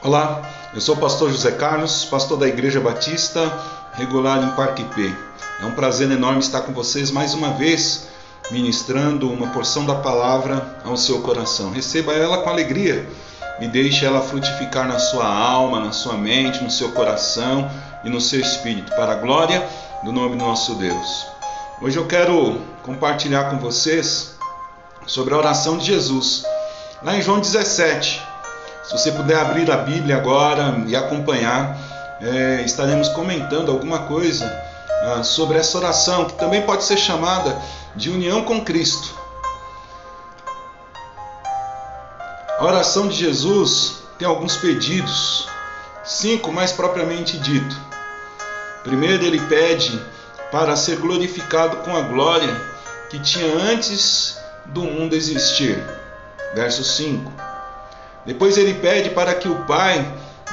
Olá, eu sou o pastor José Carlos, pastor da Igreja Batista, regular em Parque P. É um prazer enorme estar com vocês mais uma vez, ministrando uma porção da palavra ao seu coração. Receba ela com alegria e deixe ela frutificar na sua alma, na sua mente, no seu coração e no seu espírito, para a glória do nome do nosso Deus. Hoje eu quero compartilhar com vocês sobre a oração de Jesus, lá em João 17. Se você puder abrir a Bíblia agora e acompanhar, é, estaremos comentando alguma coisa ah, sobre essa oração, que também pode ser chamada de união com Cristo. A oração de Jesus tem alguns pedidos, cinco mais propriamente dito. Primeiro, ele pede para ser glorificado com a glória que tinha antes do mundo existir. Verso 5. Depois ele pede para que o Pai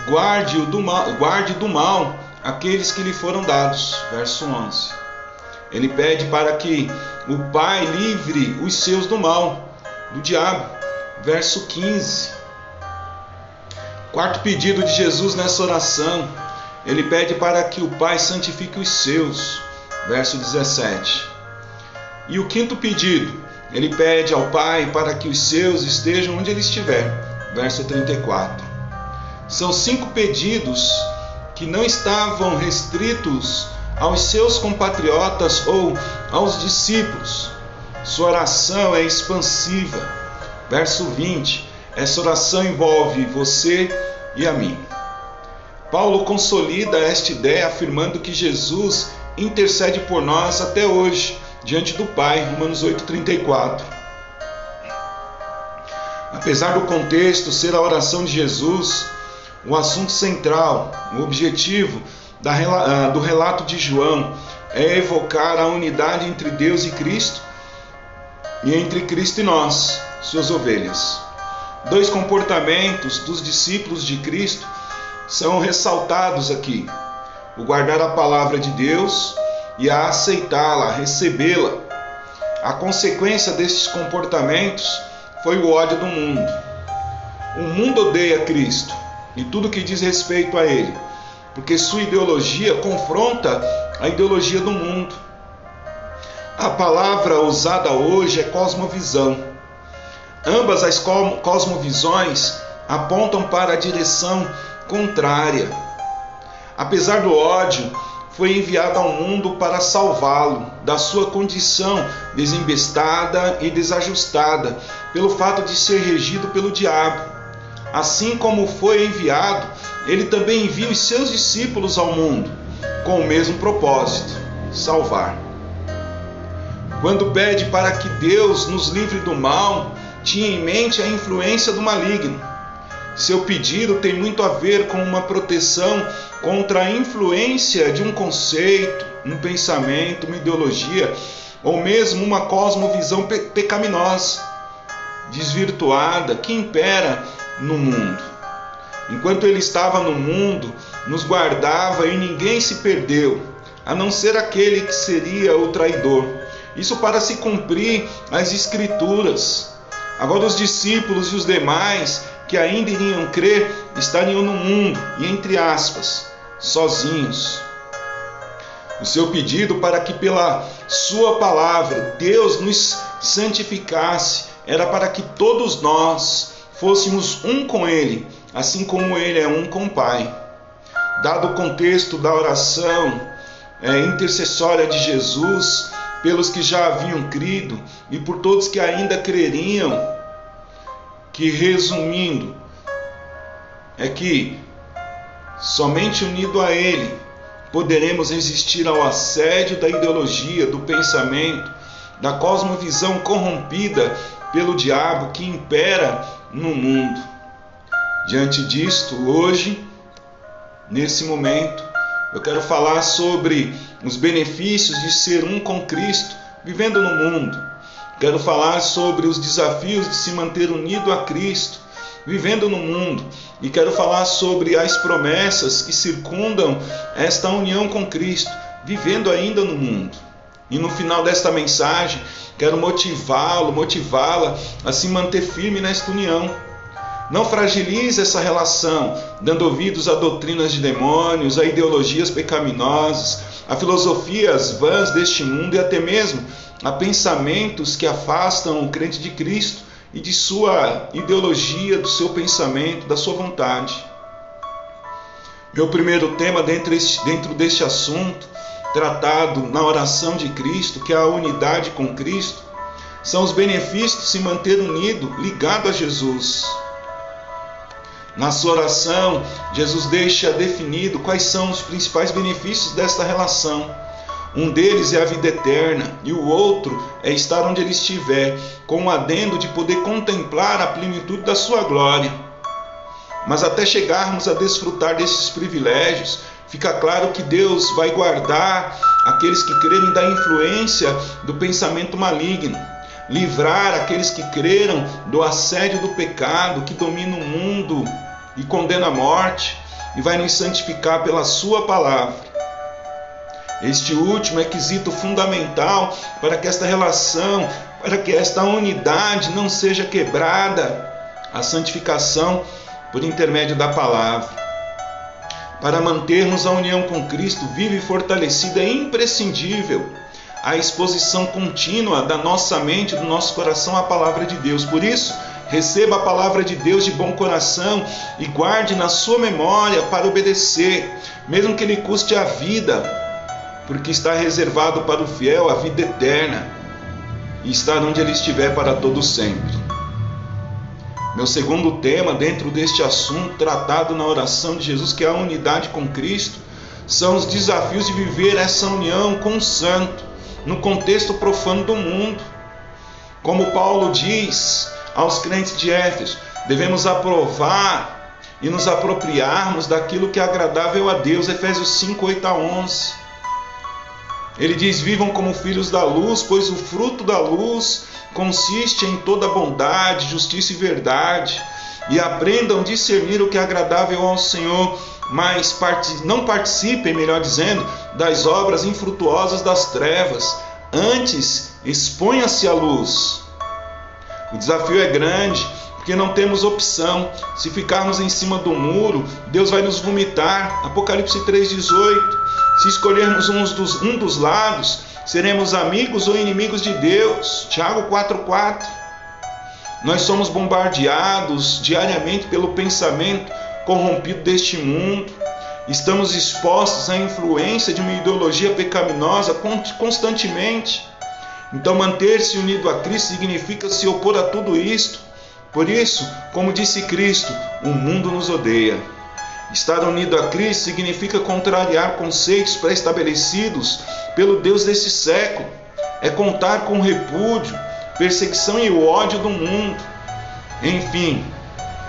guarde, do mal, guarde do mal aqueles que lhe foram dados. Verso 11. Ele pede para que o Pai livre os seus do mal, do diabo. Verso 15. Quarto pedido de Jesus nessa oração, ele pede para que o Pai santifique os seus. Verso 17. E o quinto pedido, ele pede ao Pai para que os seus estejam onde ele estiver verso 34. São cinco pedidos que não estavam restritos aos seus compatriotas ou aos discípulos. Sua oração é expansiva. Verso 20. Essa oração envolve você e a mim. Paulo consolida esta ideia afirmando que Jesus intercede por nós até hoje, diante do Pai, Romanos 8:34. Apesar do contexto ser a oração de Jesus, o assunto central, o objetivo ah, do relato de João é evocar a unidade entre Deus e Cristo e entre Cristo e nós, suas ovelhas. Dois comportamentos dos discípulos de Cristo são ressaltados aqui: o guardar a palavra de Deus e a aceitá-la, recebê-la. A consequência desses comportamentos foi o ódio do mundo. O mundo odeia Cristo e tudo que diz respeito a Ele, porque sua ideologia confronta a ideologia do mundo. A palavra usada hoje é cosmovisão. Ambas as cosmovisões apontam para a direção contrária. Apesar do ódio, foi enviado ao mundo para salvá-lo da sua condição desembestada e desajustada, pelo fato de ser regido pelo diabo. Assim como foi enviado, ele também envia os seus discípulos ao mundo, com o mesmo propósito: salvar. Quando pede para que Deus nos livre do mal, tinha em mente a influência do maligno seu pedido tem muito a ver com uma proteção contra a influência de um conceito, um pensamento, uma ideologia ou mesmo uma cosmovisão pe pecaminosa, desvirtuada, que impera no mundo. Enquanto ele estava no mundo, nos guardava e ninguém se perdeu, a não ser aquele que seria o traidor. Isso para se cumprir as Escrituras. Agora, os discípulos e os demais que ainda iriam crer estariam no mundo e, entre aspas, sozinhos. O seu pedido para que, pela Sua palavra, Deus nos santificasse era para que todos nós fôssemos um com Ele, assim como Ele é um com o Pai. Dado o contexto da oração é, intercessória de Jesus pelos que já haviam crido e por todos que ainda creriam, que, resumindo, é que somente unido a Ele poderemos resistir ao assédio da ideologia, do pensamento, da cosmovisão corrompida pelo diabo que impera no mundo. Diante disto, hoje, nesse momento, eu quero falar sobre os benefícios de ser um com Cristo, vivendo no mundo Quero falar sobre os desafios de se manter unido a Cristo, vivendo no mundo, e quero falar sobre as promessas que circundam esta união com Cristo, vivendo ainda no mundo. E no final desta mensagem, quero motivá-lo, motivá-la a se manter firme nesta união. Não fragilize essa relação, dando ouvidos a doutrinas de demônios, a ideologias pecaminosas, a filosofias vãs deste mundo e até mesmo a pensamentos que afastam o crente de Cristo e de sua ideologia, do seu pensamento, da sua vontade. Meu primeiro tema dentro, deste assunto, tratado na oração de Cristo, que é a unidade com Cristo, são os benefícios de se manter unido, ligado a Jesus. Na sua oração, Jesus deixa definido quais são os principais benefícios desta relação. Um deles é a vida eterna e o outro é estar onde ele estiver, com o adendo de poder contemplar a plenitude da sua glória. Mas até chegarmos a desfrutar desses privilégios, fica claro que Deus vai guardar aqueles que crerem da influência do pensamento maligno, livrar aqueles que creram do assédio do pecado que domina o mundo e condena a morte, e vai nos santificar pela Sua palavra. Este último é quesito fundamental para que esta relação, para que esta unidade não seja quebrada, a santificação por intermédio da palavra. Para mantermos a união com Cristo viva e fortalecida é imprescindível a exposição contínua da nossa mente, do nosso coração à palavra de Deus. Por isso, receba a palavra de Deus de bom coração e guarde na sua memória para obedecer, mesmo que lhe custe a vida, porque está reservado para o fiel a vida eterna e estar onde ele estiver para todo sempre. Meu segundo tema dentro deste assunto tratado na oração de Jesus, que é a unidade com Cristo, são os desafios de viver essa união com o santo no contexto profano do mundo. Como Paulo diz aos crentes de Éfeso, devemos aprovar e nos apropriarmos daquilo que é agradável a Deus. Efésios 5, 8 a 11. Ele diz: Vivam como filhos da luz, pois o fruto da luz consiste em toda bondade, justiça e verdade. E aprendam a discernir o que é agradável ao Senhor mas não participem, melhor dizendo, das obras infrutuosas das trevas. Antes, exponha-se à luz. O desafio é grande, porque não temos opção. Se ficarmos em cima do muro, Deus vai nos vomitar. Apocalipse 3,18. Se escolhermos um dos, um dos lados, seremos amigos ou inimigos de Deus. Tiago 4,4. Nós somos bombardeados diariamente pelo pensamento corrompido deste mundo. Estamos expostos à influência de uma ideologia pecaminosa constantemente. Então, manter-se unido a Cristo significa se opor a tudo isto. Por isso, como disse Cristo, o mundo nos odeia. Estar unido a Cristo significa contrariar conceitos pré-estabelecidos pelo Deus desse século. É contar com o repúdio, perseguição e o ódio do mundo. Enfim,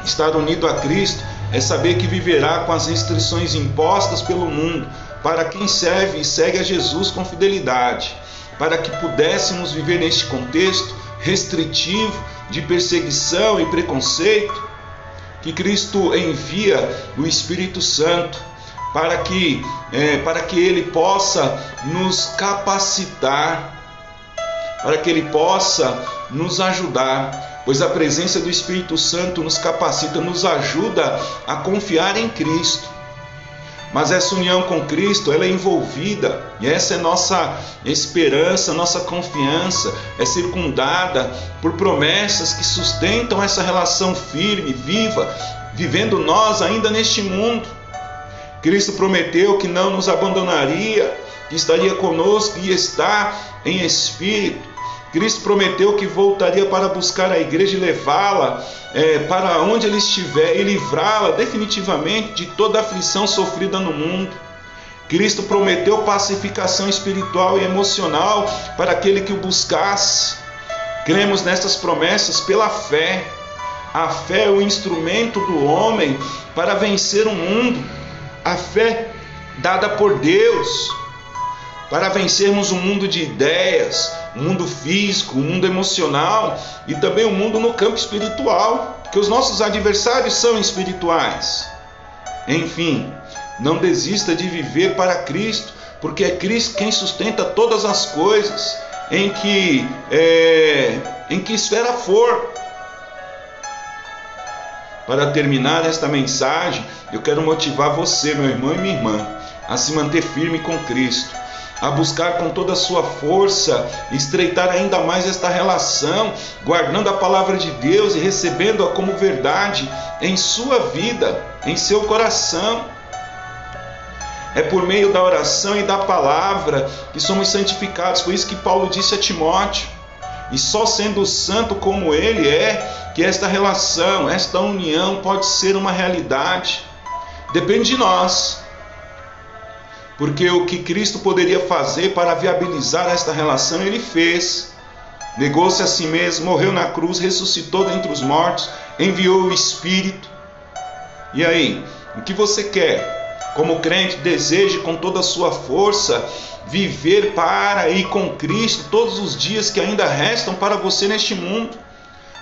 estar unido a Cristo é saber que viverá com as restrições impostas pelo mundo para quem serve e segue a Jesus com fidelidade, para que pudéssemos viver neste contexto restritivo de perseguição e preconceito, que Cristo envia o Espírito Santo para que, é, para que ele possa nos capacitar, para que ele possa nos ajudar pois a presença do Espírito Santo nos capacita, nos ajuda a confiar em Cristo. Mas essa união com Cristo, ela é envolvida, e essa é nossa esperança, nossa confiança, é circundada por promessas que sustentam essa relação firme, viva, vivendo nós ainda neste mundo. Cristo prometeu que não nos abandonaria, que estaria conosco e está em espírito. Cristo prometeu que voltaria para buscar a igreja e levá-la é, para onde ele estiver e livrá-la definitivamente de toda aflição sofrida no mundo. Cristo prometeu pacificação espiritual e emocional para aquele que o buscasse. Cremos nestas promessas pela fé. A fé é o instrumento do homem para vencer o mundo. A fé dada por Deus para vencermos o um mundo de ideias, um mundo físico, um mundo emocional e também o mundo no campo espiritual, porque os nossos adversários são espirituais. Enfim, não desista de viver para Cristo, porque é Cristo quem sustenta todas as coisas, em que, é, em que esfera for. Para terminar esta mensagem, eu quero motivar você, meu irmão e minha irmã, a se manter firme com Cristo, a buscar com toda a sua força estreitar ainda mais esta relação, guardando a palavra de Deus e recebendo-a como verdade em sua vida, em seu coração. É por meio da oração e da palavra que somos santificados. Foi isso que Paulo disse a Timóteo. E só sendo santo como ele é, que esta relação, esta união pode ser uma realidade. Depende de nós. Porque o que Cristo poderia fazer para viabilizar esta relação, ele fez. Negou-se a si mesmo, morreu na cruz, ressuscitou dentre os mortos, enviou o Espírito. E aí, o que você quer? Como crente, deseje com toda a sua força viver para e com Cristo todos os dias que ainda restam para você neste mundo,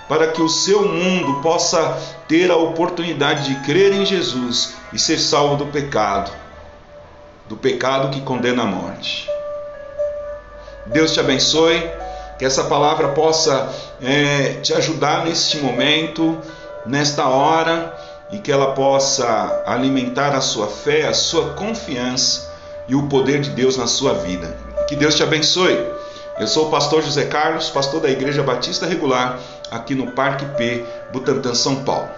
para que o seu mundo possa ter a oportunidade de crer em Jesus e ser salvo do pecado do pecado que condena a morte. Deus te abençoe, que essa palavra possa é, te ajudar neste momento, nesta hora, e que ela possa alimentar a sua fé, a sua confiança e o poder de Deus na sua vida. Que Deus te abençoe. Eu sou o pastor José Carlos, pastor da Igreja Batista Regular, aqui no Parque P, Butantã, São Paulo.